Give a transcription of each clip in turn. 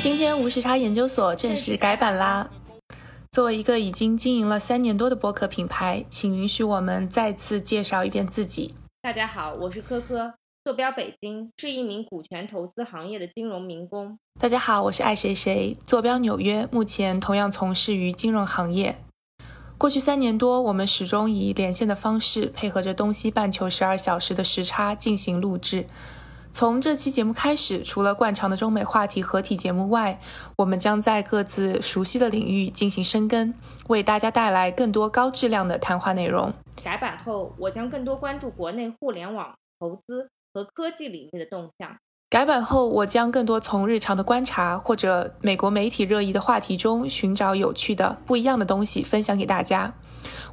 今天无时差研究所正式改版啦！作为一个已经经营了三年多的播客品牌，请允许我们再次介绍一遍自己。大家好，我是科科，坐标北京，是一名股权投资行业的金融民工。大家好，我是爱谁谁，坐标纽约，目前同样从事于金融行业。过去三年多，我们始终以连线的方式，配合着东西半球十二小时的时差进行录制。从这期节目开始，除了惯常的中美话题合体节目外，我们将在各自熟悉的领域进行深耕，为大家带来更多高质量的谈话内容。改版后，我将更多关注国内互联网投资和科技领域的动向。改版后，我将更多从日常的观察或者美国媒体热议的话题中寻找有趣的、不一样的东西分享给大家。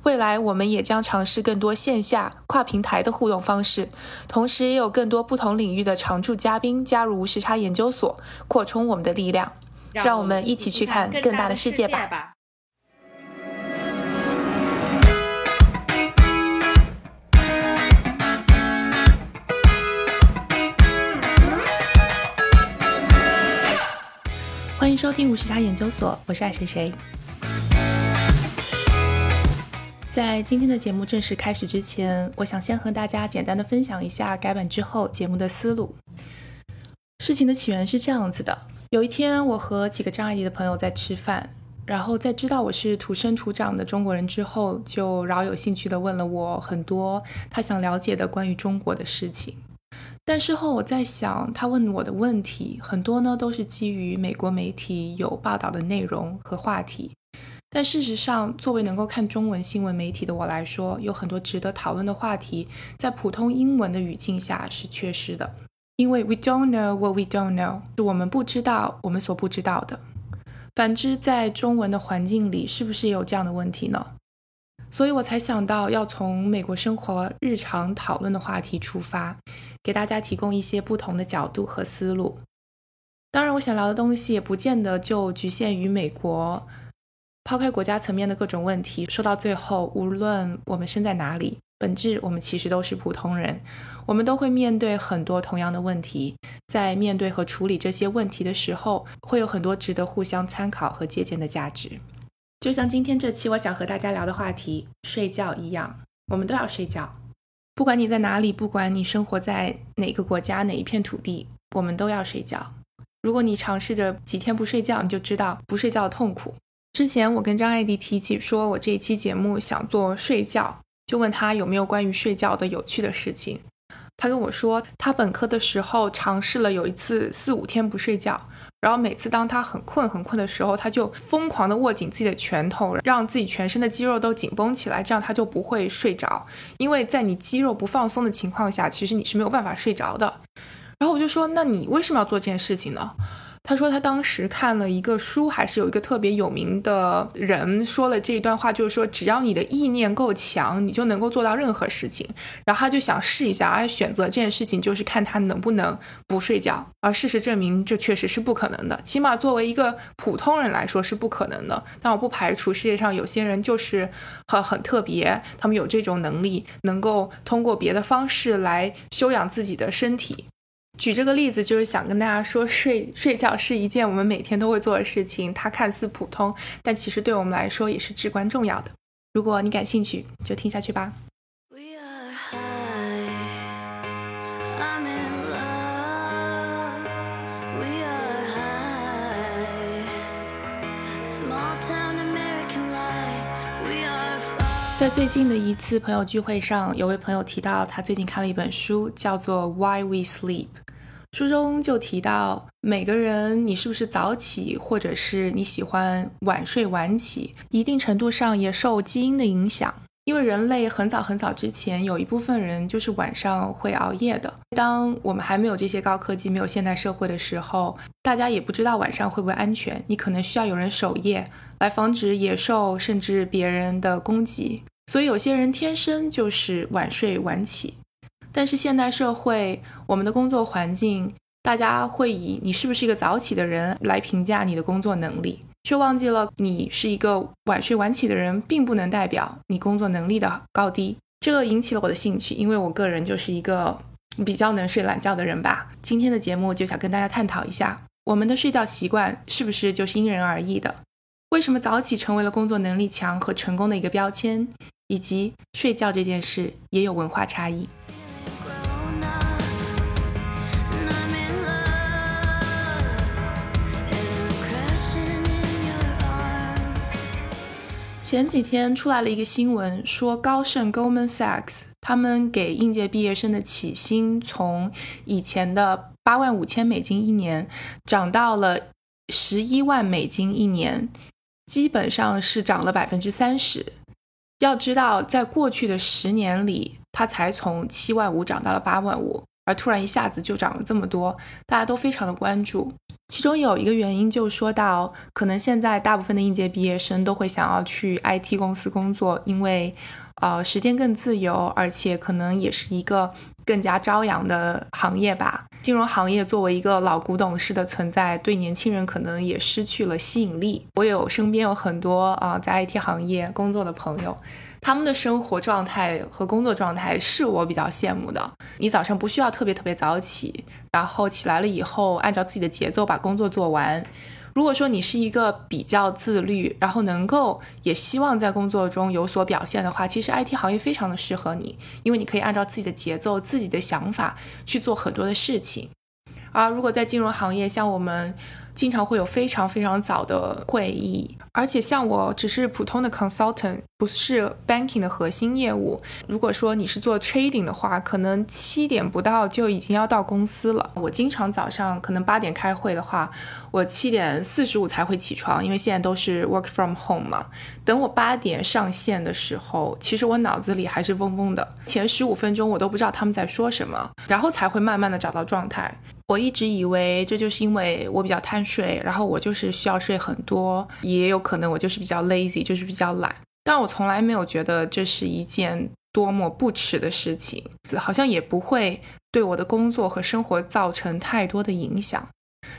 未来我们也将尝试更多线下跨平台的互动方式，同时也有更多不同领域的常驻嘉宾加入无时差研究所，扩充我们的力量。让我们一起去看更大的世界吧。欢迎收听无时差研究所，我是爱谁谁。在今天的节目正式开始之前，我想先和大家简单的分享一下改版之后节目的思路。事情的起源是这样子的：有一天，我和几个张爱迪的朋友在吃饭，然后在知道我是土生土长的中国人之后，就饶有兴趣的问了我很多他想了解的关于中国的事情。但事后我在想，他问我的问题很多呢，都是基于美国媒体有报道的内容和话题。但事实上，作为能够看中文新闻媒体的我来说，有很多值得讨论的话题，在普通英文的语境下是缺失的。因为 we don't know what we don't know，是我们不知道我们所不知道的。反之，在中文的环境里，是不是也有这样的问题呢？所以我才想到要从美国生活日常讨论的话题出发，给大家提供一些不同的角度和思路。当然，我想聊的东西也不见得就局限于美国。抛开国家层面的各种问题，说到最后，无论我们身在哪里，本质我们其实都是普通人，我们都会面对很多同样的问题。在面对和处理这些问题的时候，会有很多值得互相参考和借鉴的价值。就像今天这期我想和大家聊的话题——睡觉一样，我们都要睡觉。不管你在哪里，不管你生活在哪个国家、哪一片土地，我们都要睡觉。如果你尝试着几天不睡觉，你就知道不睡觉的痛苦。之前我跟张艾迪提起，说我这一期节目想做睡觉，就问他有没有关于睡觉的有趣的事情。他跟我说，他本科的时候尝试了有一次四五天不睡觉，然后每次当他很困很困的时候，他就疯狂的握紧自己的拳头，让自己全身的肌肉都紧绷起来，这样他就不会睡着。因为在你肌肉不放松的情况下，其实你是没有办法睡着的。然后我就说，那你为什么要做这件事情呢？他说他当时看了一个书，还是有一个特别有名的人说了这一段话，就是说只要你的意念够强，你就能够做到任何事情。然后他就想试一下，而选择这件事情就是看他能不能不睡觉。而事实证明，这确实是不可能的，起码作为一个普通人来说是不可能的。但我不排除世界上有些人就是很很特别，他们有这种能力，能够通过别的方式来修养自己的身体。举这个例子，就是想跟大家说，睡睡觉是一件我们每天都会做的事情。它看似普通，但其实对我们来说也是至关重要的。如果你感兴趣，就听下去吧。在最近的一次朋友聚会上，有位朋友提到他最近看了一本书，叫做《Why We Sleep》。书中就提到，每个人你是不是早起，或者是你喜欢晚睡晚起，一定程度上也受基因的影响。因为人类很早很早之前，有一部分人就是晚上会熬夜的。当我们还没有这些高科技、没有现代社会的时候，大家也不知道晚上会不会安全，你可能需要有人守夜，来防止野兽甚至别人的攻击。所以有些人天生就是晚睡晚起。但是现代社会，我们的工作环境，大家会以你是不是一个早起的人来评价你的工作能力，却忘记了你是一个晚睡晚起的人，并不能代表你工作能力的高低。这个引起了我的兴趣，因为我个人就是一个比较能睡懒觉的人吧。今天的节目就想跟大家探讨一下，我们的睡觉习惯是不是就是因人而异的？为什么早起成为了工作能力强和成功的一个标签？以及睡觉这件事也有文化差异。前几天出来了一个新闻，说高盛 Goldman Sachs 他们给应届毕业生的起薪从以前的八万五千美金一年涨到了十一万美金一年，基本上是涨了百分之三十。要知道，在过去的十年里，它才从七万五涨到了八万五，而突然一下子就涨了这么多，大家都非常的关注。其中有一个原因，就说到可能现在大部分的应届毕业生都会想要去 IT 公司工作，因为，呃，时间更自由，而且可能也是一个更加朝阳的行业吧。金融行业作为一个老古董式的存在，对年轻人可能也失去了吸引力。我有身边有很多啊在 IT 行业工作的朋友。他们的生活状态和工作状态是我比较羡慕的。你早上不需要特别特别早起，然后起来了以后按照自己的节奏把工作做完。如果说你是一个比较自律，然后能够也希望在工作中有所表现的话，其实 IT 行业非常的适合你，因为你可以按照自己的节奏、自己的想法去做很多的事情。而如果在金融行业，像我们。经常会有非常非常早的会议，而且像我只是普通的 consultant，不是 banking 的核心业务。如果说你是做 trading 的话，可能七点不到就已经要到公司了。我经常早上可能八点开会的话，我七点四十五才会起床，因为现在都是 work from home 嘛。等我八点上线的时候，其实我脑子里还是嗡嗡的，前十五分钟我都不知道他们在说什么，然后才会慢慢的找到状态。我一直以为这就是因为我比较贪睡，然后我就是需要睡很多，也有可能我就是比较 lazy，就是比较懒。但我从来没有觉得这是一件多么不耻的事情，好像也不会对我的工作和生活造成太多的影响。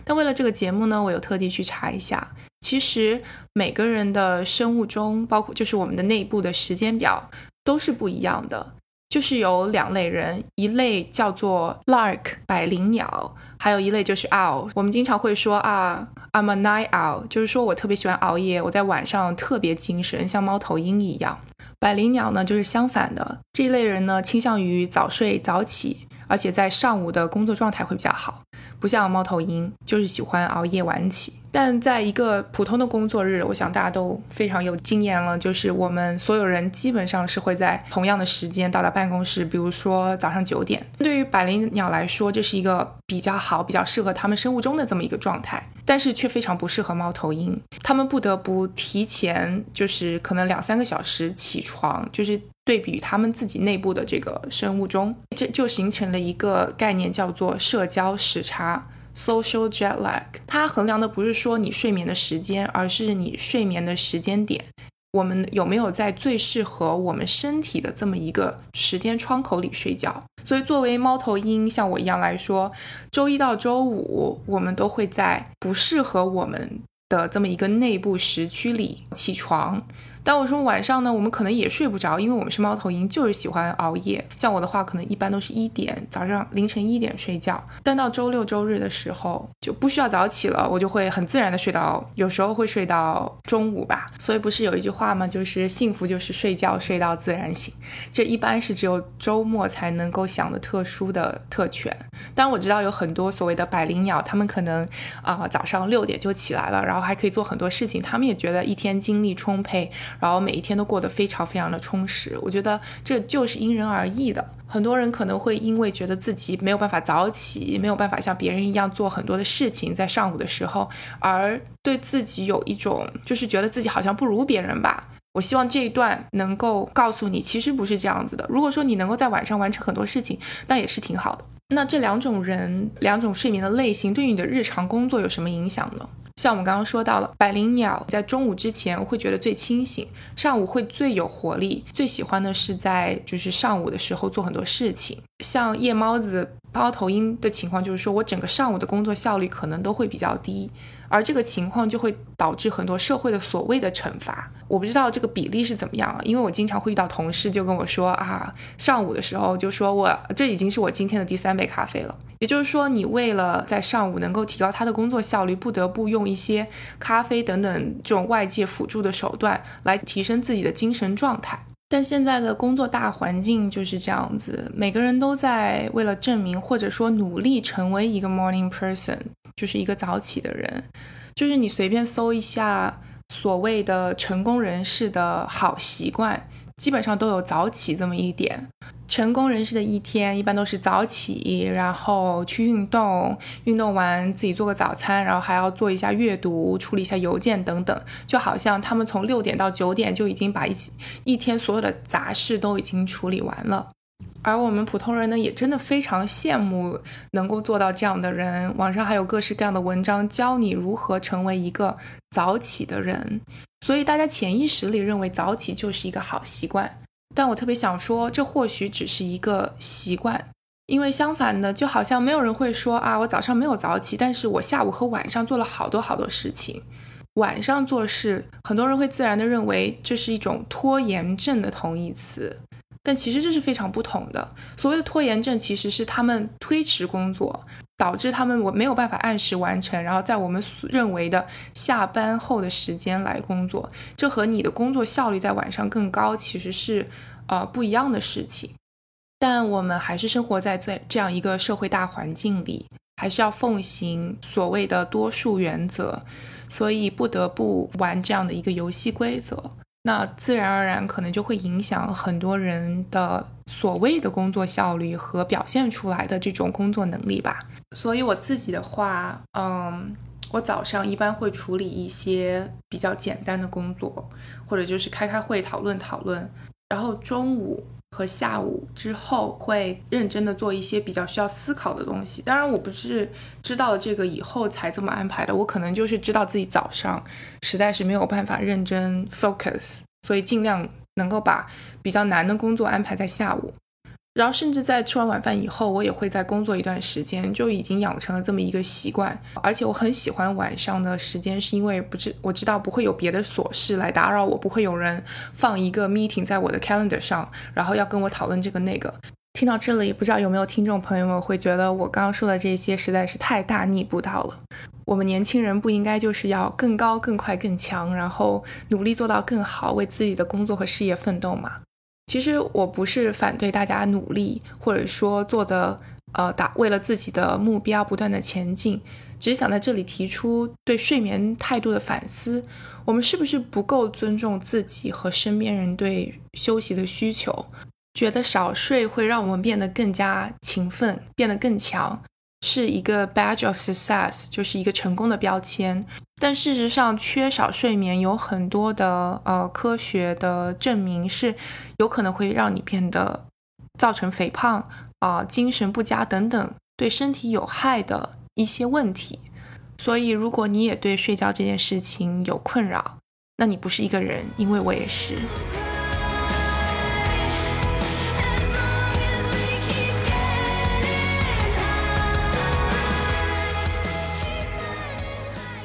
但为了这个节目呢，我有特地去查一下，其实每个人的生物钟，包括就是我们的内部的时间表，都是不一样的。就是有两类人，一类叫做 lark 百灵鸟，还有一类就是 owl。我们经常会说啊，I'm a night owl，就是说我特别喜欢熬夜，我在晚上特别精神，像猫头鹰一样。百灵鸟呢，就是相反的，这一类人呢，倾向于早睡早起，而且在上午的工作状态会比较好。不像猫头鹰，就是喜欢熬夜晚起。但在一个普通的工作日，我想大家都非常有经验了，就是我们所有人基本上是会在同样的时间到达办公室，比如说早上九点。对于百灵鸟来说，这是一个比较好、比较适合它们生物钟的这么一个状态，但是却非常不适合猫头鹰，他们不得不提前，就是可能两三个小时起床，就是对比他们自己内部的这个生物钟，这就形成了一个概念，叫做社交时差。Social jet lag，它衡量的不是说你睡眠的时间，而是你睡眠的时间点。我们有没有在最适合我们身体的这么一个时间窗口里睡觉？所以，作为猫头鹰，像我一样来说，周一到周五，我们都会在不适合我们的这么一个内部时区里起床。但我说晚上呢，我们可能也睡不着，因为我们是猫头鹰，就是喜欢熬夜。像我的话，可能一般都是一点早上凌晨一点睡觉。但到周六周日的时候，就不需要早起了，我就会很自然的睡到，有时候会睡到中午吧。所以不是有一句话吗？就是幸福就是睡觉睡到自然醒。这一般是只有周末才能够享的特殊的特权。但我知道有很多所谓的百灵鸟，他们可能啊早上六点就起来了，然后还可以做很多事情，他们也觉得一天精力充沛。然后每一天都过得非常非常的充实，我觉得这就是因人而异的。很多人可能会因为觉得自己没有办法早起，没有办法像别人一样做很多的事情，在上午的时候，而对自己有一种就是觉得自己好像不如别人吧。我希望这一段能够告诉你，其实不是这样子的。如果说你能够在晚上完成很多事情，那也是挺好的。那这两种人，两种睡眠的类型，对于你的日常工作有什么影响呢？像我们刚刚说到了，百灵鸟在中午之前会觉得最清醒，上午会最有活力，最喜欢的是在就是上午的时候做很多事情。像夜猫子、猫头鹰的情况就是说，我整个上午的工作效率可能都会比较低，而这个情况就会导致很多社会的所谓的惩罚。我不知道这个比例是怎么样啊，因为我经常会遇到同事就跟我说啊，上午的时候就说我这已经是我今天的第三杯咖啡了。也就是说，你为了在上午能够提高他的工作效率，不得不用一些咖啡等等这种外界辅助的手段来提升自己的精神状态。但现在的工作大环境就是这样子，每个人都在为了证明或者说努力成为一个 morning person，就是一个早起的人。就是你随便搜一下所谓的成功人士的好习惯，基本上都有早起这么一点。成功人士的一天一般都是早起，然后去运动，运动完自己做个早餐，然后还要做一下阅读，处理一下邮件等等，就好像他们从六点到九点就已经把一一天所有的杂事都已经处理完了。而我们普通人呢，也真的非常羡慕能够做到这样的人。网上还有各式各样的文章教你如何成为一个早起的人，所以大家潜意识里认为早起就是一个好习惯。但我特别想说，这或许只是一个习惯，因为相反的，就好像没有人会说啊，我早上没有早起，但是我下午和晚上做了好多好多事情。晚上做事，很多人会自然的认为这是一种拖延症的同义词，但其实这是非常不同的。所谓的拖延症，其实是他们推迟工作。导致他们我没有办法按时完成，然后在我们所认为的下班后的时间来工作，这和你的工作效率在晚上更高其实是呃不一样的事情。但我们还是生活在在这样一个社会大环境里，还是要奉行所谓的多数原则，所以不得不玩这样的一个游戏规则。那自然而然可能就会影响很多人的所谓的工作效率和表现出来的这种工作能力吧。所以我自己的话，嗯，我早上一般会处理一些比较简单的工作，或者就是开开会讨论讨论。然后中午和下午之后会认真的做一些比较需要思考的东西。当然，我不是知道了这个以后才这么安排的，我可能就是知道自己早上实在是没有办法认真 focus，所以尽量能够把比较难的工作安排在下午。然后，甚至在吃完晚饭以后，我也会再工作一段时间，就已经养成了这么一个习惯。而且我很喜欢晚上的时间，是因为不知我知道不会有别的琐事来打扰我，不会有人放一个 meeting 在我的 calendar 上，然后要跟我讨论这个那个。听到这里，不知道有没有听众朋友们会觉得我刚刚说的这些实在是太大逆不道了。我们年轻人不应该就是要更高、更快、更强，然后努力做到更好，为自己的工作和事业奋斗吗？其实我不是反对大家努力，或者说做的呃打为了自己的目标不断的前进，只是想在这里提出对睡眠态度的反思。我们是不是不够尊重自己和身边人对休息的需求？觉得少睡会让我们变得更加勤奋，变得更强。是一个 badge of success，就是一个成功的标签。但事实上，缺少睡眠有很多的呃科学的证明，是有可能会让你变得造成肥胖啊、精神不佳等等对身体有害的一些问题。所以，如果你也对睡觉这件事情有困扰，那你不是一个人，因为我也是。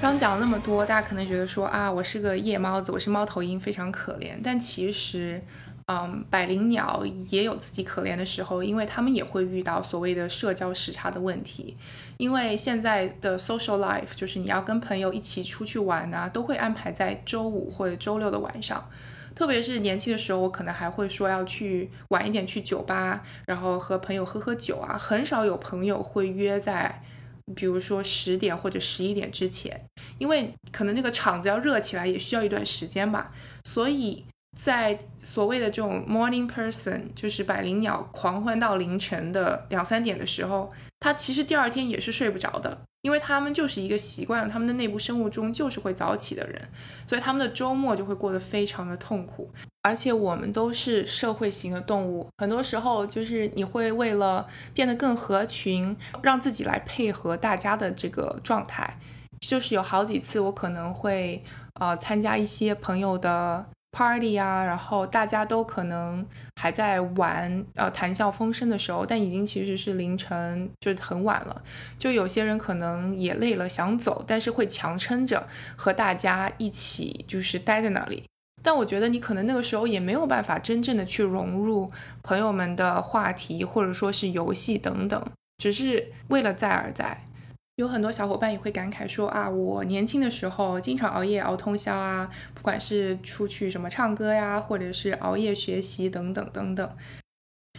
刚讲了那么多，大家可能觉得说啊，我是个夜猫子，我是猫头鹰，非常可怜。但其实，嗯，百灵鸟也有自己可怜的时候，因为他们也会遇到所谓的社交时差的问题。因为现在的 social life 就是你要跟朋友一起出去玩啊，都会安排在周五或者周六的晚上。特别是年轻的时候，我可能还会说要去晚一点去酒吧，然后和朋友喝喝酒啊。很少有朋友会约在。比如说十点或者十一点之前，因为可能那个场子要热起来也需要一段时间吧，所以在所谓的这种 morning person，就是百灵鸟狂欢到凌晨的两三点的时候，他其实第二天也是睡不着的。因为他们就是一个习惯，他们的内部生物钟就是会早起的人，所以他们的周末就会过得非常的痛苦。而且我们都是社会型的动物，很多时候就是你会为了变得更合群，让自己来配合大家的这个状态。就是有好几次我可能会呃参加一些朋友的 party 啊，然后大家都可能还在玩，呃，谈笑风生的时候，但已经其实是凌晨，就是很晚了。就有些人可能也累了，想走，但是会强撑着和大家一起，就是待在那里。但我觉得你可能那个时候也没有办法真正的去融入朋友们的话题，或者说是游戏等等，只是为了在而在。有很多小伙伴也会感慨说啊，我年轻的时候经常熬夜熬通宵啊，不管是出去什么唱歌呀，或者是熬夜学习等等等等。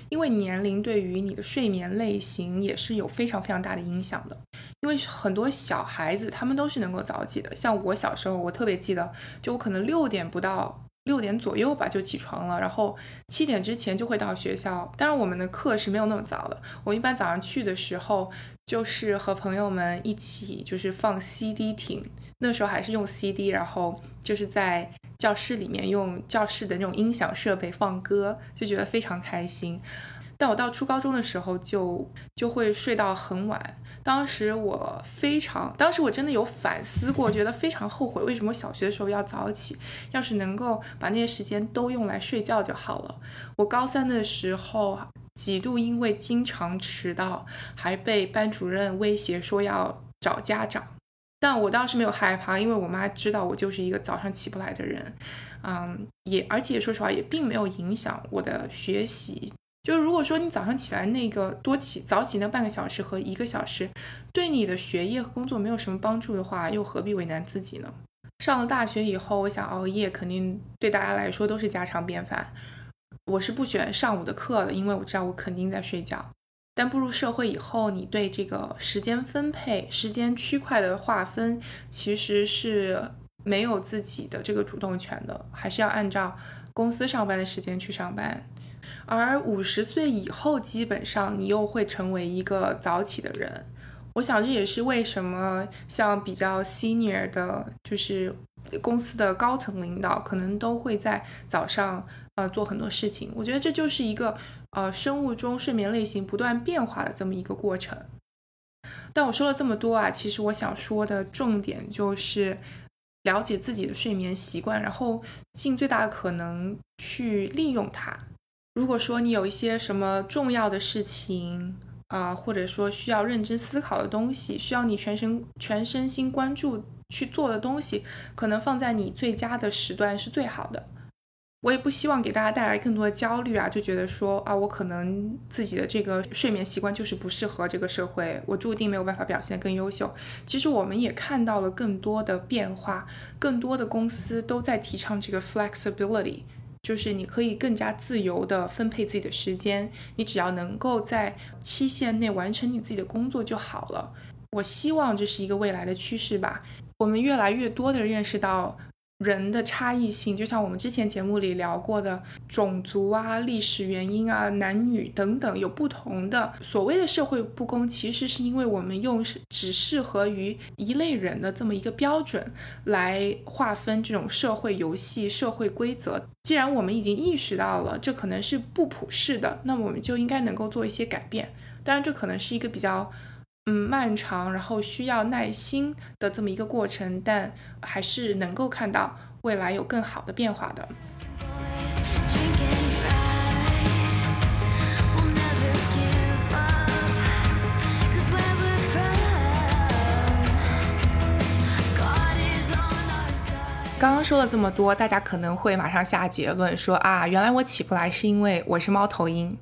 因为年龄对于你的睡眠类型也是有非常非常大的影响的。因为很多小孩子他们都是能够早起的，像我小时候，我特别记得，就我可能六点不到。六点左右吧就起床了，然后七点之前就会到学校。当然我们的课是没有那么早的，我一般早上去的时候就是和朋友们一起就是放 CD 听，那时候还是用 CD，然后就是在教室里面用教室的那种音响设备放歌，就觉得非常开心。但我到初高中的时候就就会睡到很晚。当时我非常，当时我真的有反思过，觉得非常后悔，为什么小学的时候要早起？要是能够把那些时间都用来睡觉就好了。我高三的时候几度因为经常迟到，还被班主任威胁说要找家长，但我当时没有害怕，因为我妈知道我就是一个早上起不来的人，嗯，也而且说实话也并没有影响我的学习。就是如果说你早上起来那个多起早起那半个小时和一个小时，对你的学业和工作没有什么帮助的话，又何必为难自己呢？上了大学以后，我想熬夜，肯定对大家来说都是家常便饭。我是不选上午的课的，因为我知道我肯定在睡觉。但步入社会以后，你对这个时间分配、时间区块的划分，其实是没有自己的这个主动权的，还是要按照公司上班的时间去上班。而五十岁以后，基本上你又会成为一个早起的人。我想这也是为什么像比较 senior 的，就是公司的高层领导，可能都会在早上呃做很多事情。我觉得这就是一个呃生物钟睡眠类型不断变化的这么一个过程。但我说了这么多啊，其实我想说的重点就是了解自己的睡眠习惯，然后尽最大可能去利用它。如果说你有一些什么重要的事情啊，或者说需要认真思考的东西，需要你全身全身心关注去做的东西，可能放在你最佳的时段是最好的。我也不希望给大家带来更多的焦虑啊，就觉得说啊，我可能自己的这个睡眠习惯就是不适合这个社会，我注定没有办法表现得更优秀。其实我们也看到了更多的变化，更多的公司都在提倡这个 flexibility。就是你可以更加自由的分配自己的时间，你只要能够在期限内完成你自己的工作就好了。我希望这是一个未来的趋势吧。我们越来越多的认识到。人的差异性，就像我们之前节目里聊过的种族啊、历史原因啊、男女等等，有不同的所谓的社会不公，其实是因为我们用只适合于一类人的这么一个标准来划分这种社会游戏、社会规则。既然我们已经意识到了这可能是不普世的，那么我们就应该能够做一些改变。当然，这可能是一个比较。嗯，漫长，然后需要耐心的这么一个过程，但还是能够看到未来有更好的变化的。刚刚说了这么多，大家可能会马上下结论说啊，原来我起不来是因为我是猫头鹰。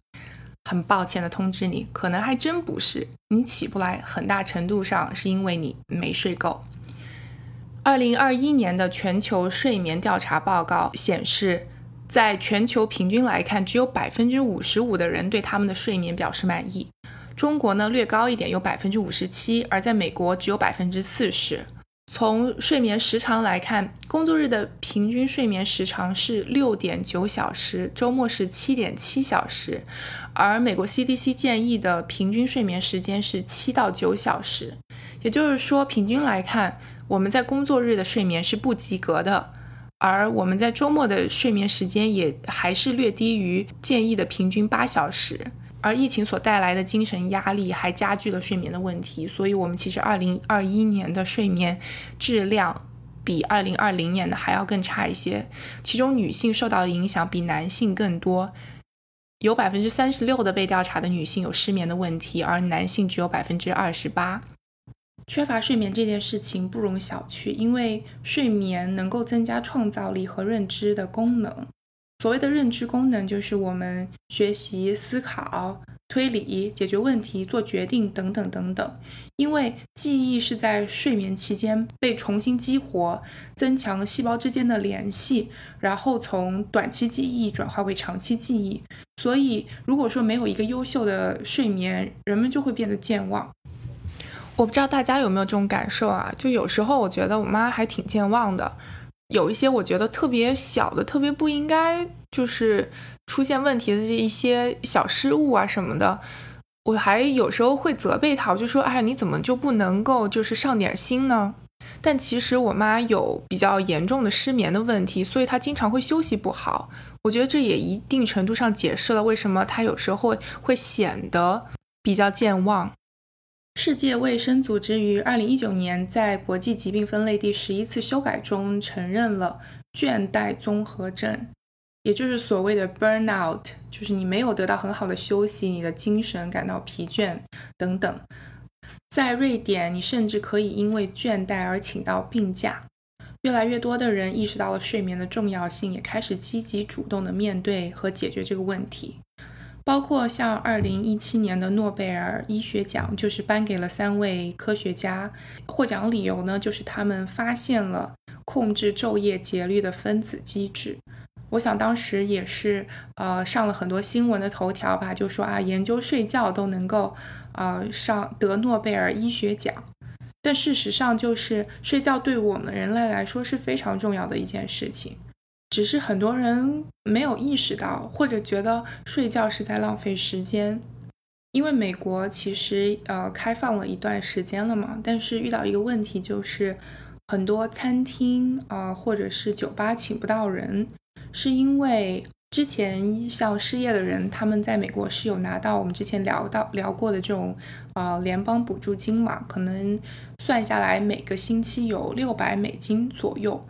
很抱歉的通知你，可能还真不是。你起不来，很大程度上是因为你没睡够。二零二一年的全球睡眠调查报告显示，在全球平均来看，只有百分之五十五的人对他们的睡眠表示满意。中国呢略高一点，有百分之五十七，而在美国只有百分之四十。从睡眠时长来看，工作日的平均睡眠时长是六点九小时，周末是七点七小时，而美国 CDC 建议的平均睡眠时间是七到九小时。也就是说，平均来看，我们在工作日的睡眠是不及格的，而我们在周末的睡眠时间也还是略低于建议的平均八小时。而疫情所带来的精神压力还加剧了睡眠的问题，所以，我们其实二零二一年的睡眠质量比二零二零年的还要更差一些，其中女性受到的影响比男性更多，有百分之三十六的被调查的女性有失眠的问题，而男性只有百分之二十八。缺乏睡眠这件事情不容小觑，因为睡眠能够增加创造力和认知的功能。所谓的认知功能，就是我们学习、思考。推理、解决问题、做决定等等等等，因为记忆是在睡眠期间被重新激活，增强细胞之间的联系，然后从短期记忆转化为长期记忆。所以，如果说没有一个优秀的睡眠，人们就会变得健忘。我不知道大家有没有这种感受啊？就有时候我觉得我妈还挺健忘的，有一些我觉得特别小的、特别不应该就是。出现问题的这一些小失误啊什么的，我还有时候会责备他，我就说：“哎，你怎么就不能够就是上点心呢？”但其实我妈有比较严重的失眠的问题，所以她经常会休息不好。我觉得这也一定程度上解释了为什么她有时候会会显得比较健忘。世界卫生组织于二零一九年在国际疾病分类第十一次修改中承认了倦怠综合症。也就是所谓的 burnout，就是你没有得到很好的休息，你的精神感到疲倦等等。在瑞典，你甚至可以因为倦怠而请到病假。越来越多的人意识到了睡眠的重要性，也开始积极主动的面对和解决这个问题。包括像2017年的诺贝尔医学奖，就是颁给了三位科学家，获奖理由呢，就是他们发现了控制昼夜节律的分子机制。我想当时也是，呃，上了很多新闻的头条吧，就说啊，研究睡觉都能够，呃，上得诺贝尔医学奖。但事实上，就是睡觉对我们人类来说是非常重要的一件事情，只是很多人没有意识到，或者觉得睡觉是在浪费时间。因为美国其实呃开放了一段时间了嘛，但是遇到一个问题就是，很多餐厅啊或者是酒吧请不到人。是因为之前像失业的人，他们在美国是有拿到我们之前聊到聊过的这种呃联邦补助金嘛，可能算下来每个星期有六百美金左右。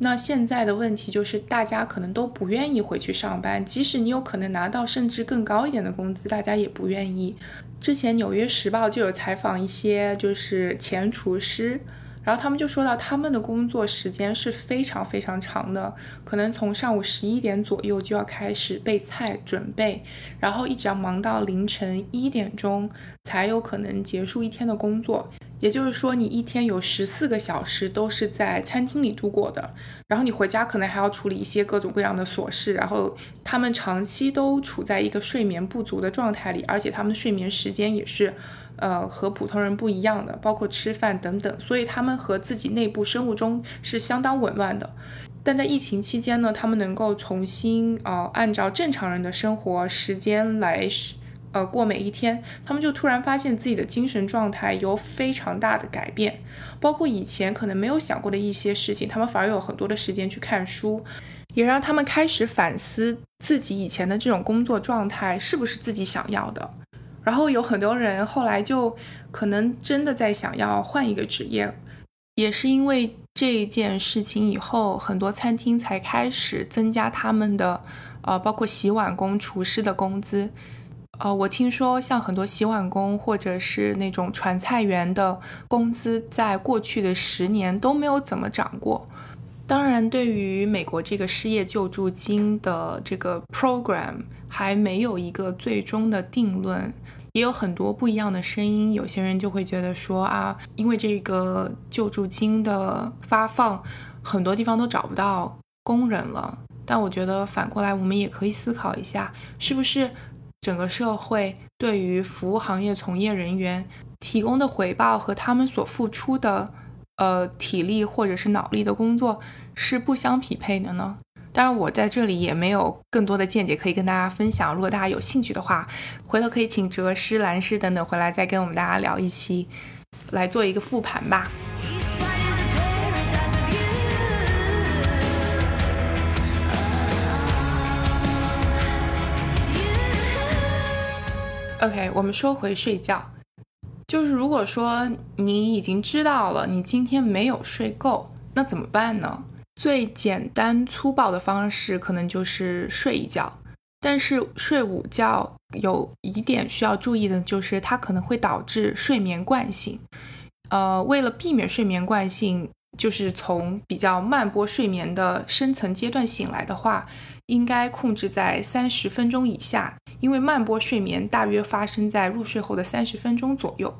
那现在的问题就是，大家可能都不愿意回去上班，即使你有可能拿到甚至更高一点的工资，大家也不愿意。之前《纽约时报》就有采访一些就是前厨师。然后他们就说到，他们的工作时间是非常非常长的，可能从上午十一点左右就要开始备菜准备，然后一直要忙到凌晨一点钟才有可能结束一天的工作。也就是说，你一天有十四个小时都是在餐厅里度过的，然后你回家可能还要处理一些各种各样的琐事。然后他们长期都处在一个睡眠不足的状态里，而且他们的睡眠时间也是。呃，和普通人不一样的，包括吃饭等等，所以他们和自己内部生物钟是相当紊乱的。但在疫情期间呢，他们能够重新呃按照正常人的生活时间来呃过每一天，他们就突然发现自己的精神状态有非常大的改变，包括以前可能没有想过的一些事情，他们反而有很多的时间去看书，也让他们开始反思自己以前的这种工作状态是不是自己想要的。然后有很多人后来就可能真的在想要换一个职业，也是因为这件事情以后，很多餐厅才开始增加他们的，呃，包括洗碗工、厨师的工资。呃，我听说像很多洗碗工或者是那种传菜员的工资，在过去的十年都没有怎么涨过。当然，对于美国这个失业救助金的这个 program，还没有一个最终的定论。也有很多不一样的声音，有些人就会觉得说啊，因为这个救助金的发放，很多地方都找不到工人了。但我觉得反过来，我们也可以思考一下，是不是整个社会对于服务行业从业人员提供的回报和他们所付出的，呃，体力或者是脑力的工作是不相匹配的呢？当然，我在这里也没有更多的见解可以跟大家分享。如果大家有兴趣的话，回头可以请哲师、蓝师等等回来再跟我们大家聊一期，来做一个复盘吧。OK，我们说回睡觉，就是如果说你已经知道了你今天没有睡够。那怎么办呢？最简单粗暴的方式可能就是睡一觉，但是睡午觉有一点需要注意的就是它可能会导致睡眠惯性。呃，为了避免睡眠惯性，就是从比较慢波睡眠的深层阶段醒来的话，应该控制在三十分钟以下，因为慢波睡眠大约发生在入睡后的三十分钟左右。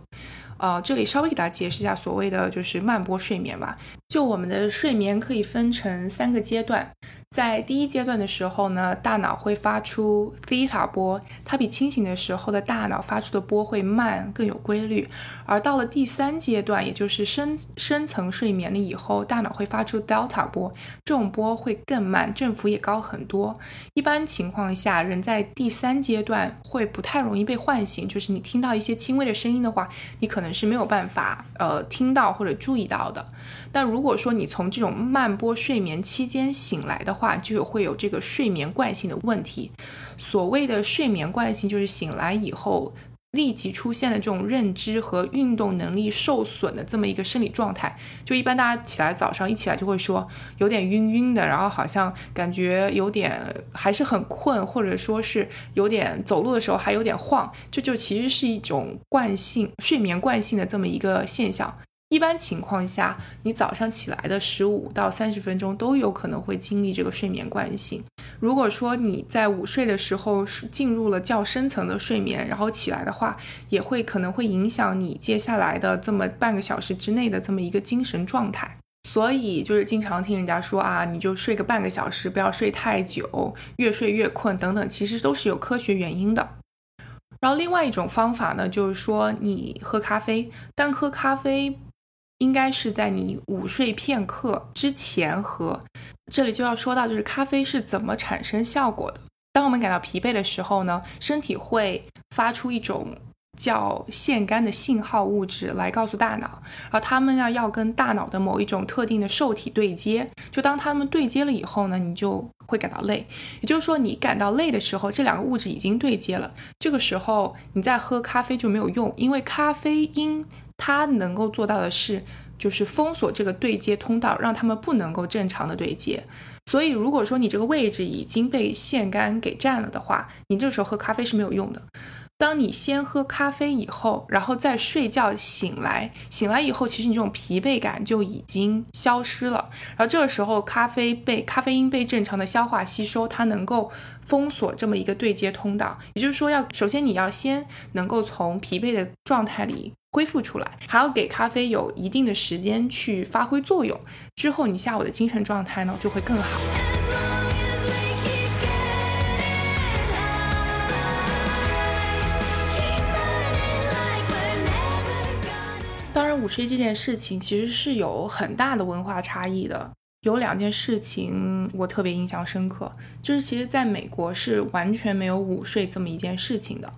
呃，这里稍微给大家解释一下所谓的就是慢波睡眠吧。就我们的睡眠可以分成三个阶段。在第一阶段的时候呢，大脑会发出 theta 波，它比清醒的时候的大脑发出的波会慢，更有规律。而到了第三阶段，也就是深深层睡眠了以后，大脑会发出 delta 波，这种波会更慢，振幅也高很多。一般情况下，人在第三阶段会不太容易被唤醒，就是你听到一些轻微的声音的话，你可能是没有办法呃听到或者注意到的。但如果说你从这种慢波睡眠期间醒来的话，就有会有这个睡眠惯性的问题。所谓的睡眠惯性，就是醒来以后立即出现的这种认知和运动能力受损的这么一个生理状态。就一般大家起来早上一起来就会说有点晕晕的，然后好像感觉有点还是很困，或者说是有点走路的时候还有点晃，这就其实是一种惯性睡眠惯性的这么一个现象。一般情况下，你早上起来的十五到三十分钟都有可能会经历这个睡眠惯性。如果说你在午睡的时候进入了较深层的睡眠，然后起来的话，也会可能会影响你接下来的这么半个小时之内的这么一个精神状态。所以就是经常听人家说啊，你就睡个半个小时，不要睡太久，越睡越困等等，其实都是有科学原因的。然后另外一种方法呢，就是说你喝咖啡，但喝咖啡。应该是在你午睡片刻之前喝。这里就要说到，就是咖啡是怎么产生效果的。当我们感到疲惫的时候呢，身体会发出一种叫腺苷的信号物质来告诉大脑，然后他们要要跟大脑的某一种特定的受体对接。就当他们对接了以后呢，你就会感到累。也就是说，你感到累的时候，这两个物质已经对接了。这个时候你再喝咖啡就没有用，因为咖啡因。他能够做到的是，就是封锁这个对接通道，让他们不能够正常的对接。所以，如果说你这个位置已经被腺苷给占了的话，你这时候喝咖啡是没有用的。当你先喝咖啡以后，然后再睡觉醒来，醒来以后，其实你这种疲惫感就已经消失了。然后这个时候，咖啡被咖啡因被正常的消化吸收，它能够封锁这么一个对接通道。也就是说，要首先你要先能够从疲惫的状态里。恢复出来，还要给咖啡有一定的时间去发挥作用，之后你下午的精神状态呢就会更好。午睡这件事情其实是有很大的文化差异的。有两件事情我特别印象深刻，就是其实在美国是完全没有午睡这么一件事情的，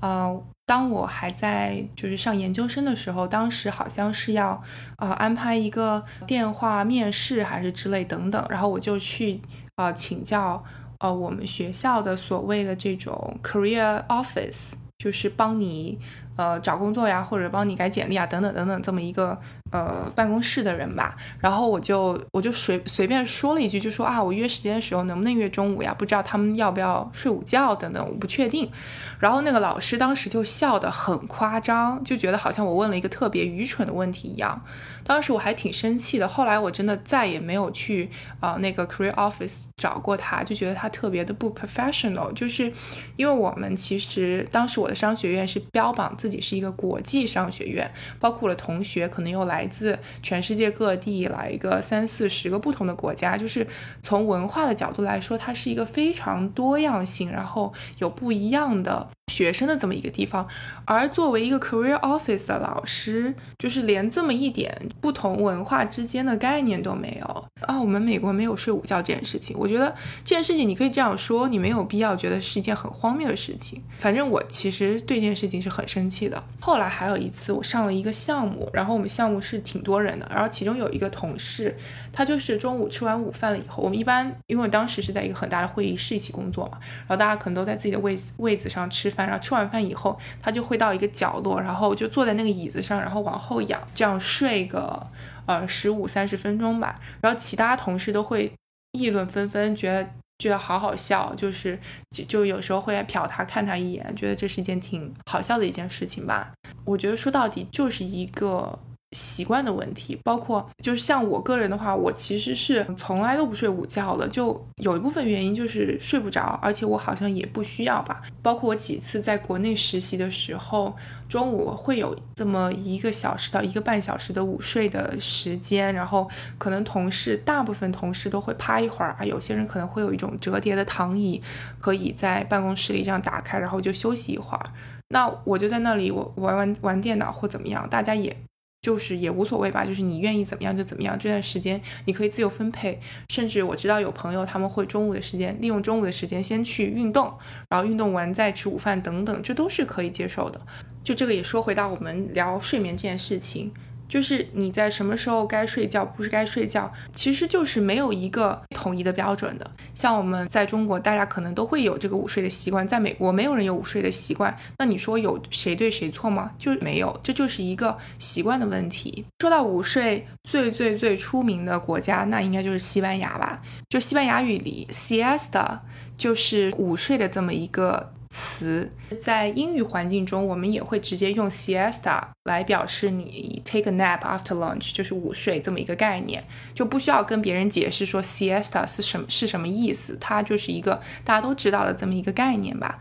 呃。当我还在就是上研究生的时候，当时好像是要呃安排一个电话面试还是之类等等，然后我就去呃请教呃我们学校的所谓的这种 career office，就是帮你呃找工作呀或者帮你改简历啊等等等等这么一个。呃，办公室的人吧，然后我就我就随随便说了一句，就说啊，我约时间的时候能不能约中午呀？不知道他们要不要睡午觉等等，我不确定。然后那个老师当时就笑得很夸张，就觉得好像我问了一个特别愚蠢的问题一样。当时我还挺生气的。后来我真的再也没有去啊那个 career office 找过他，就觉得他特别的不 professional。就是因为我们其实当时我的商学院是标榜自己是一个国际商学院，包括我的同学可能又来。来自全世界各地来一个三四十个不同的国家，就是从文化的角度来说，它是一个非常多样性，然后有不一样的。学生的这么一个地方，而作为一个 career office 的老师，就是连这么一点不同文化之间的概念都没有啊！我们美国没有睡午觉这件事情，我觉得这件事情你可以这样说，你没有必要觉得是一件很荒谬的事情。反正我其实对这件事情是很生气的。后来还有一次，我上了一个项目，然后我们项目是挺多人的，然后其中有一个同事，他就是中午吃完午饭了以后，我们一般因为我当时是在一个很大的会议室一起工作嘛，然后大家可能都在自己的位位子上吃。饭，然后吃完饭以后，他就会到一个角落，然后就坐在那个椅子上，然后往后仰，这样睡个呃十五三十分钟吧。然后其他同事都会议论纷纷，觉得觉得好好笑，就是就就有时候会来瞟他看他一眼，觉得这是一件挺好笑的一件事情吧。我觉得说到底就是一个。习惯的问题，包括就是像我个人的话，我其实是从来都不睡午觉的，就有一部分原因就是睡不着，而且我好像也不需要吧。包括我几次在国内实习的时候，中午会有这么一个小时到一个半小时的午睡的时间，然后可能同事大部分同事都会趴一会儿啊，有些人可能会有一种折叠的躺椅，可以在办公室里这样打开，然后就休息一会儿。那我就在那里，我玩玩玩电脑或怎么样，大家也。就是也无所谓吧，就是你愿意怎么样就怎么样。这段时间你可以自由分配，甚至我知道有朋友他们会中午的时间利用中午的时间先去运动，然后运动完再吃午饭等等，这都是可以接受的。就这个也说回到我们聊睡眠这件事情。就是你在什么时候该睡觉，不是该睡觉，其实就是没有一个统一的标准的。像我们在中国，大家可能都会有这个午睡的习惯，在美国没有人有午睡的习惯。那你说有谁对谁错吗？就没有，这就是一个习惯的问题。说到午睡，最最最出名的国家，那应该就是西班牙吧？就西班牙语里，siesta 就是午睡的这么一个。词在英语环境中，我们也会直接用 siesta 来表示你 take a nap after lunch，就是午睡这么一个概念，就不需要跟别人解释说 siesta 是什么是什么意思，它就是一个大家都知道的这么一个概念吧。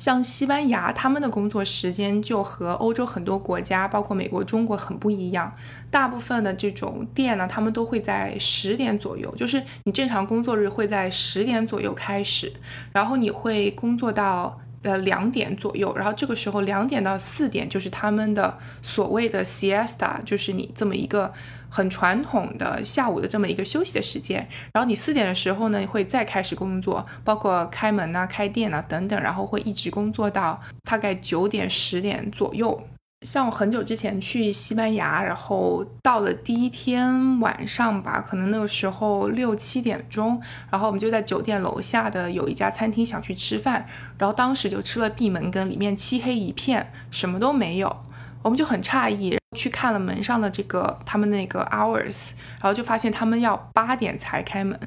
像西班牙，他们的工作时间就和欧洲很多国家，包括美国、中国很不一样。大部分的这种店呢，他们都会在十点左右，就是你正常工作日会在十点左右开始，然后你会工作到。呃，两点左右，然后这个时候两点到四点就是他们的所谓的 siesta，就是你这么一个很传统的下午的这么一个休息的时间。然后你四点的时候呢，会再开始工作，包括开门啊、开店啊等等，然后会一直工作到大概九点、十点左右。像我很久之前去西班牙，然后到了第一天晚上吧，可能那个时候六七点钟，然后我们就在酒店楼下的有一家餐厅想去吃饭，然后当时就吃了闭门羹，里面漆黑一片，什么都没有，我们就很诧异，去看了门上的这个他们那个 hours，然后就发现他们要八点才开门，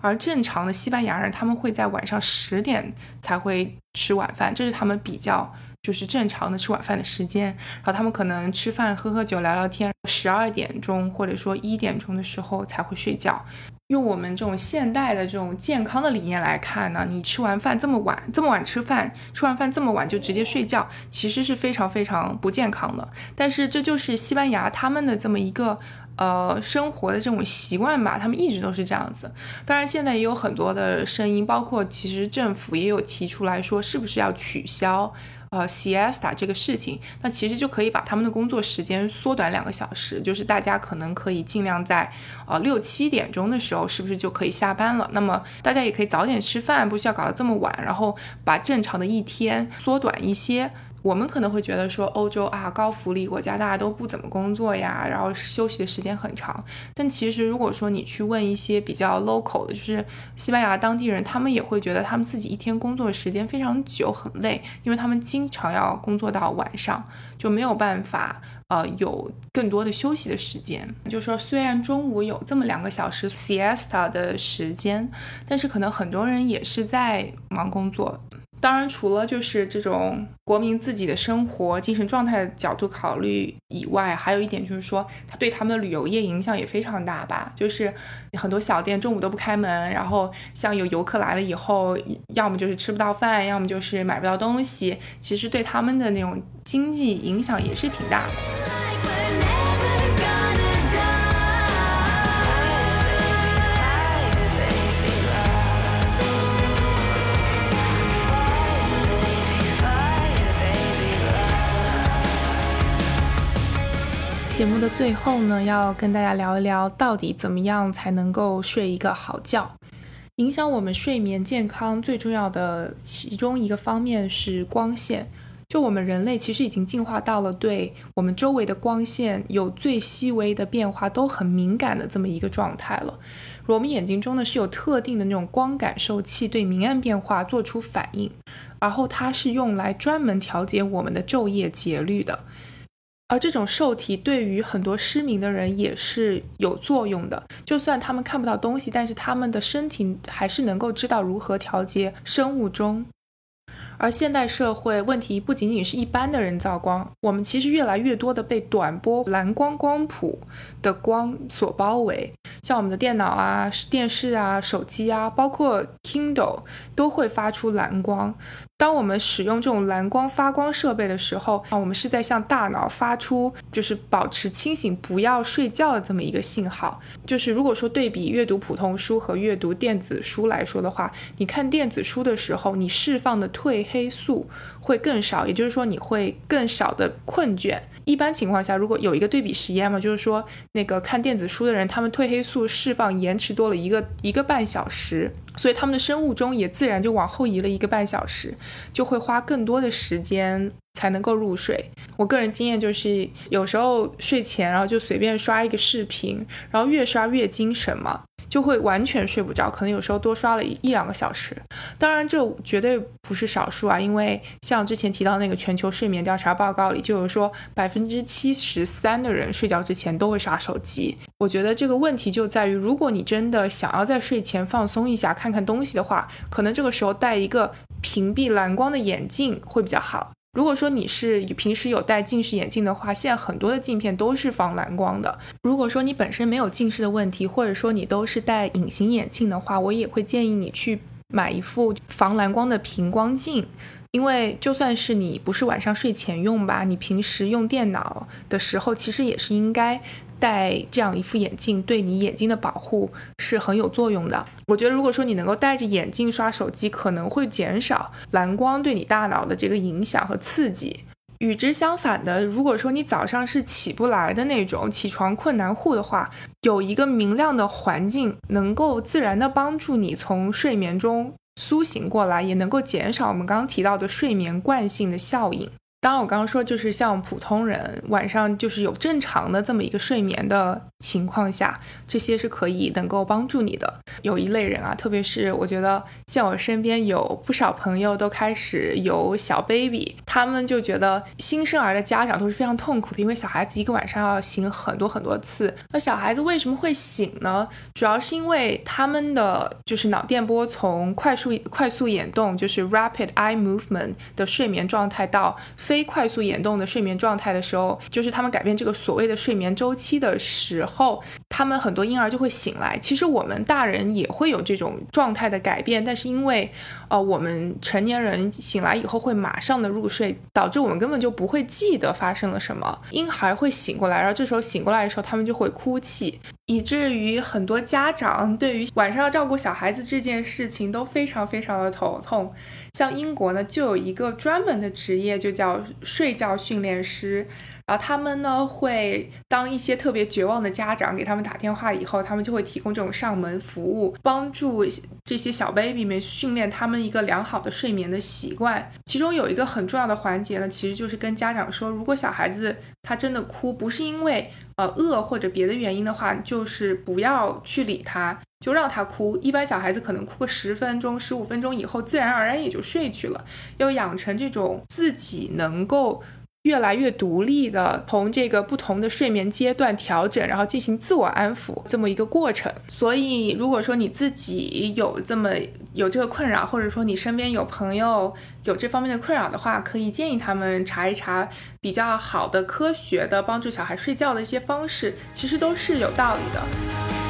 而正常的西班牙人他们会在晚上十点才会吃晚饭，这是他们比较。就是正常的吃晚饭的时间，然后他们可能吃饭、喝喝酒、聊聊天，十二点钟或者说一点钟的时候才会睡觉。用我们这种现代的这种健康的理念来看呢，你吃完饭这么晚，这么晚吃饭，吃完饭这么晚就直接睡觉，其实是非常非常不健康的。但是这就是西班牙他们的这么一个呃生活的这种习惯吧，他们一直都是这样子。当然现在也有很多的声音，包括其实政府也有提出来说，是不是要取消。呃，siesta 这个事情，那其实就可以把他们的工作时间缩短两个小时，就是大家可能可以尽量在呃六七点钟的时候，是不是就可以下班了？那么大家也可以早点吃饭，不需要搞得这么晚，然后把正常的一天缩短一些。我们可能会觉得说欧洲啊高福利国家大家都不怎么工作呀，然后休息的时间很长。但其实如果说你去问一些比较 local 的，就是西班牙当地人，他们也会觉得他们自己一天工作时间非常久，很累，因为他们经常要工作到晚上，就没有办法呃有更多的休息的时间。就说虽然中午有这么两个小时 siesta 的时间，但是可能很多人也是在忙工作。当然，除了就是这种国民自己的生活、精神状态的角度考虑以外，还有一点就是说，它对他们的旅游业影响也非常大吧。就是很多小店中午都不开门，然后像有游客来了以后，要么就是吃不到饭，要么就是买不到东西，其实对他们的那种经济影响也是挺大的。节目的最后呢，要跟大家聊一聊，到底怎么样才能够睡一个好觉？影响我们睡眠健康最重要的其中一个方面是光线。就我们人类其实已经进化到了对我们周围的光线有最细微的变化都很敏感的这么一个状态了。我们眼睛中呢是有特定的那种光感受器，对明暗变化做出反应，然后它是用来专门调节我们的昼夜节律的。而这种受体对于很多失明的人也是有作用的，就算他们看不到东西，但是他们的身体还是能够知道如何调节生物钟。而现代社会问题不仅仅是一般的人造光，我们其实越来越多的被短波蓝光光谱的光所包围。像我们的电脑啊、电视啊、手机啊，包括 Kindle 都会发出蓝光。当我们使用这种蓝光发光设备的时候，啊，我们是在向大脑发出就是保持清醒、不要睡觉的这么一个信号。就是如果说对比阅读普通书和阅读电子书来说的话，你看电子书的时候，你释放的褪黑素会更少，也就是说你会更少的困倦。一般情况下，如果有一个对比实验嘛，就是说那个看电子书的人，他们褪黑素释放延迟多了一个一个半小时，所以他们的生物钟也自然就往后移了一个半小时，就会花更多的时间才能够入睡。我个人经验就是，有时候睡前然后就随便刷一个视频，然后越刷越精神嘛。就会完全睡不着，可能有时候多刷了一一两个小时。当然，这绝对不是少数啊，因为像之前提到那个全球睡眠调查报告里，就有说百分之七十三的人睡觉之前都会刷手机。我觉得这个问题就在于，如果你真的想要在睡前放松一下，看看东西的话，可能这个时候戴一个屏蔽蓝光的眼镜会比较好。如果说你是平时有戴近视眼镜的话，现在很多的镜片都是防蓝光的。如果说你本身没有近视的问题，或者说你都是戴隐形眼镜的话，我也会建议你去买一副防蓝光的平光镜，因为就算是你不是晚上睡前用吧，你平时用电脑的时候，其实也是应该。戴这样一副眼镜对你眼睛的保护是很有作用的。我觉得，如果说你能够戴着眼镜刷手机，可能会减少蓝光对你大脑的这个影响和刺激。与之相反的，如果说你早上是起不来的那种起床困难户的话，有一个明亮的环境，能够自然的帮助你从睡眠中苏醒过来，也能够减少我们刚刚提到的睡眠惯性的效应。当然，我刚刚说就是像普通人晚上就是有正常的这么一个睡眠的情况下，这些是可以能够帮助你的。有一类人啊，特别是我觉得像我身边有不少朋友都开始有小 baby，他们就觉得新生儿的家长都是非常痛苦的，因为小孩子一个晚上要醒很多很多次。那小孩子为什么会醒呢？主要是因为他们的就是脑电波从快速快速眼动，就是 rapid eye movement 的睡眠状态到非快速眼动的睡眠状态的时候，就是他们改变这个所谓的睡眠周期的时候，他们很多婴儿就会醒来。其实我们大人也会有这种状态的改变，但是因为呃我们成年人醒来以后会马上的入睡，导致我们根本就不会记得发生了什么。婴孩会醒过来，然后这时候醒过来的时候，他们就会哭泣，以至于很多家长对于晚上要照顾小孩子这件事情都非常非常的头痛。像英国呢，就有一个专门的职业，就叫睡觉训练师。然后他们呢，会当一些特别绝望的家长给他们打电话以后，他们就会提供这种上门服务，帮助这些小 baby 们训练他们一个良好的睡眠的习惯。其中有一个很重要的环节呢，其实就是跟家长说，如果小孩子他真的哭，不是因为呃饿或者别的原因的话，就是不要去理他。就让他哭，一般小孩子可能哭个十分钟、十五分钟以后，自然而然也就睡去了。要养成这种自己能够越来越独立的，从这个不同的睡眠阶段调整，然后进行自我安抚这么一个过程。所以，如果说你自己有这么有这个困扰，或者说你身边有朋友有这方面的困扰的话，可以建议他们查一查比较好的、科学的帮助小孩睡觉的一些方式，其实都是有道理的。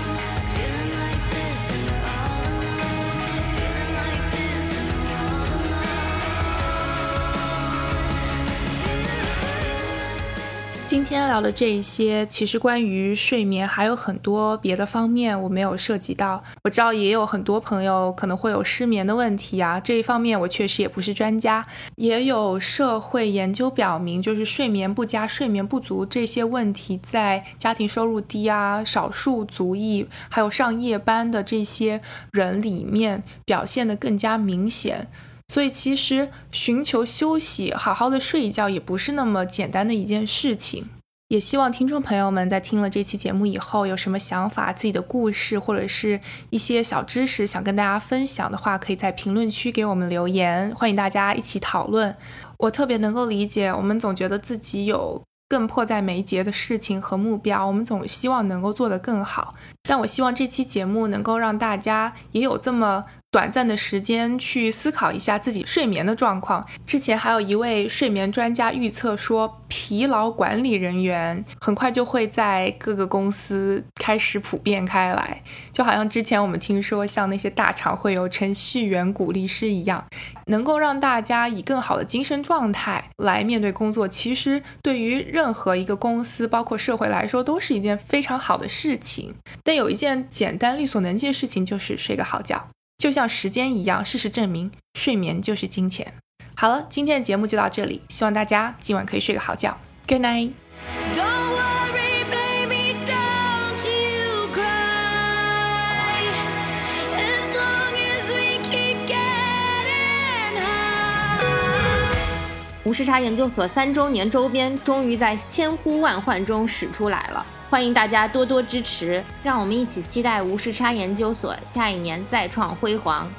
今天聊的这一些，其实关于睡眠还有很多别的方面我没有涉及到。我知道也有很多朋友可能会有失眠的问题啊，这一方面我确实也不是专家。也有社会研究表明，就是睡眠不佳、睡眠不足这些问题，在家庭收入低啊、少数族裔还有上夜班的这些人里面表现的更加明显。所以其实寻求休息，好好的睡一觉，也不是那么简单的一件事情。也希望听众朋友们在听了这期节目以后，有什么想法、自己的故事，或者是一些小知识想跟大家分享的话，可以在评论区给我们留言，欢迎大家一起讨论。我特别能够理解，我们总觉得自己有更迫在眉睫的事情和目标，我们总希望能够做得更好。但我希望这期节目能够让大家也有这么。短暂的时间去思考一下自己睡眠的状况。之前还有一位睡眠专家预测说，疲劳管理人员很快就会在各个公司开始普遍开来，就好像之前我们听说像那些大厂会有程序员鼓励师一样，能够让大家以更好的精神状态来面对工作，其实对于任何一个公司，包括社会来说，都是一件非常好的事情。但有一件简单力所能及的事情，就是睡个好觉。就像时间一样，事实证明，睡眠就是金钱。好了，今天的节目就到这里，希望大家今晚可以睡个好觉。Good night。无时差研究所三周年周边终于在千呼万唤中使出来了。欢迎大家多多支持，让我们一起期待无时差研究所下一年再创辉煌。